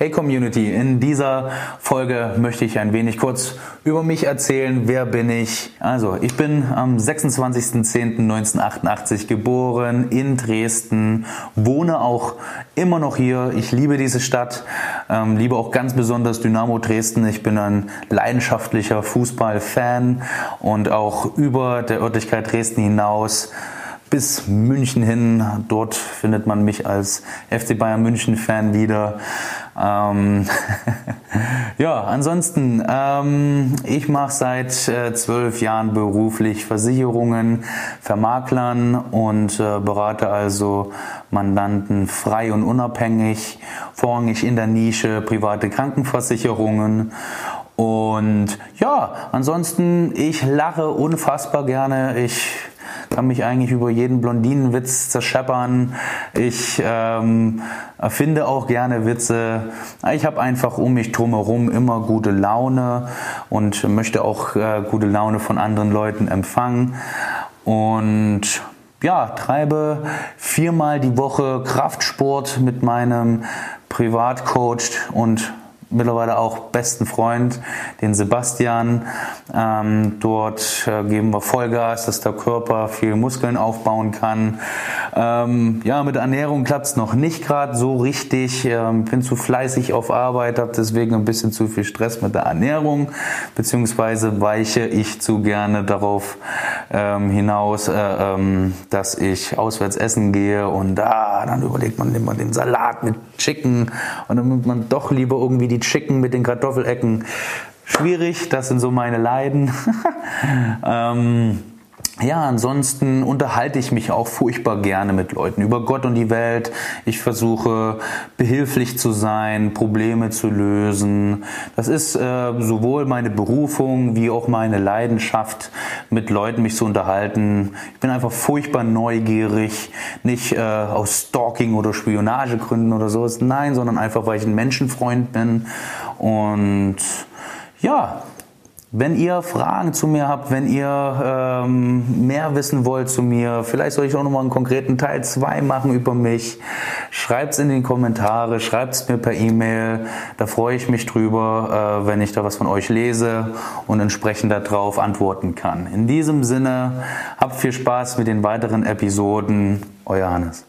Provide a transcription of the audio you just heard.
Hey Community, in dieser Folge möchte ich ein wenig kurz über mich erzählen. Wer bin ich? Also, ich bin am 26.10.1988 geboren in Dresden, wohne auch immer noch hier. Ich liebe diese Stadt, ähm, liebe auch ganz besonders Dynamo Dresden. Ich bin ein leidenschaftlicher Fußballfan und auch über der Örtlichkeit Dresden hinaus bis München hin. Dort findet man mich als FC Bayern München Fan wieder. Ähm ja, ansonsten, ähm, ich mache seit äh, zwölf Jahren beruflich Versicherungen, Vermaklern und äh, berate also Mandanten frei und unabhängig, vorrangig in der Nische private Krankenversicherungen. Und ja, ansonsten, ich lache unfassbar gerne. Ich kann mich eigentlich über jeden Blondinenwitz zerscheppern. Ich ähm, erfinde auch gerne Witze. Ich habe einfach um mich drumherum immer gute Laune und möchte auch äh, gute Laune von anderen Leuten empfangen. Und ja, treibe viermal die Woche Kraftsport mit meinem Privatcoach und mittlerweile auch besten Freund, den Sebastian. Ähm, dort äh, geben wir Vollgas, dass der Körper viel Muskeln aufbauen kann. Ähm, ja, mit Ernährung klappt es noch nicht gerade so richtig. Ähm, bin zu fleißig auf Arbeit, habe deswegen ein bisschen zu viel Stress mit der Ernährung, beziehungsweise weiche ich zu gerne darauf ähm, hinaus, äh, ähm, dass ich auswärts essen gehe und ah, dann überlegt man, man den Salat mit Chicken und dann nimmt man doch lieber irgendwie die Chicken mit den Kartoffelecken. Schwierig, das sind so meine Leiden. ähm, ja, ansonsten unterhalte ich mich auch furchtbar gerne mit Leuten über Gott und die Welt. Ich versuche behilflich zu sein, Probleme zu lösen. Das ist äh, sowohl meine Berufung wie auch meine Leidenschaft, mit Leuten mich zu unterhalten. Ich bin einfach furchtbar neugierig, nicht äh, aus Stalking oder Spionagegründen oder sowas, nein, sondern einfach, weil ich ein Menschenfreund bin. Und ja, wenn ihr Fragen zu mir habt, wenn ihr ähm, mehr wissen wollt zu mir, vielleicht soll ich auch nochmal einen konkreten Teil 2 machen über mich, schreibt es in die Kommentare, schreibt es mir per E-Mail. Da freue ich mich drüber, äh, wenn ich da was von euch lese und entsprechend darauf antworten kann. In diesem Sinne, habt viel Spaß mit den weiteren Episoden. Euer Hannes.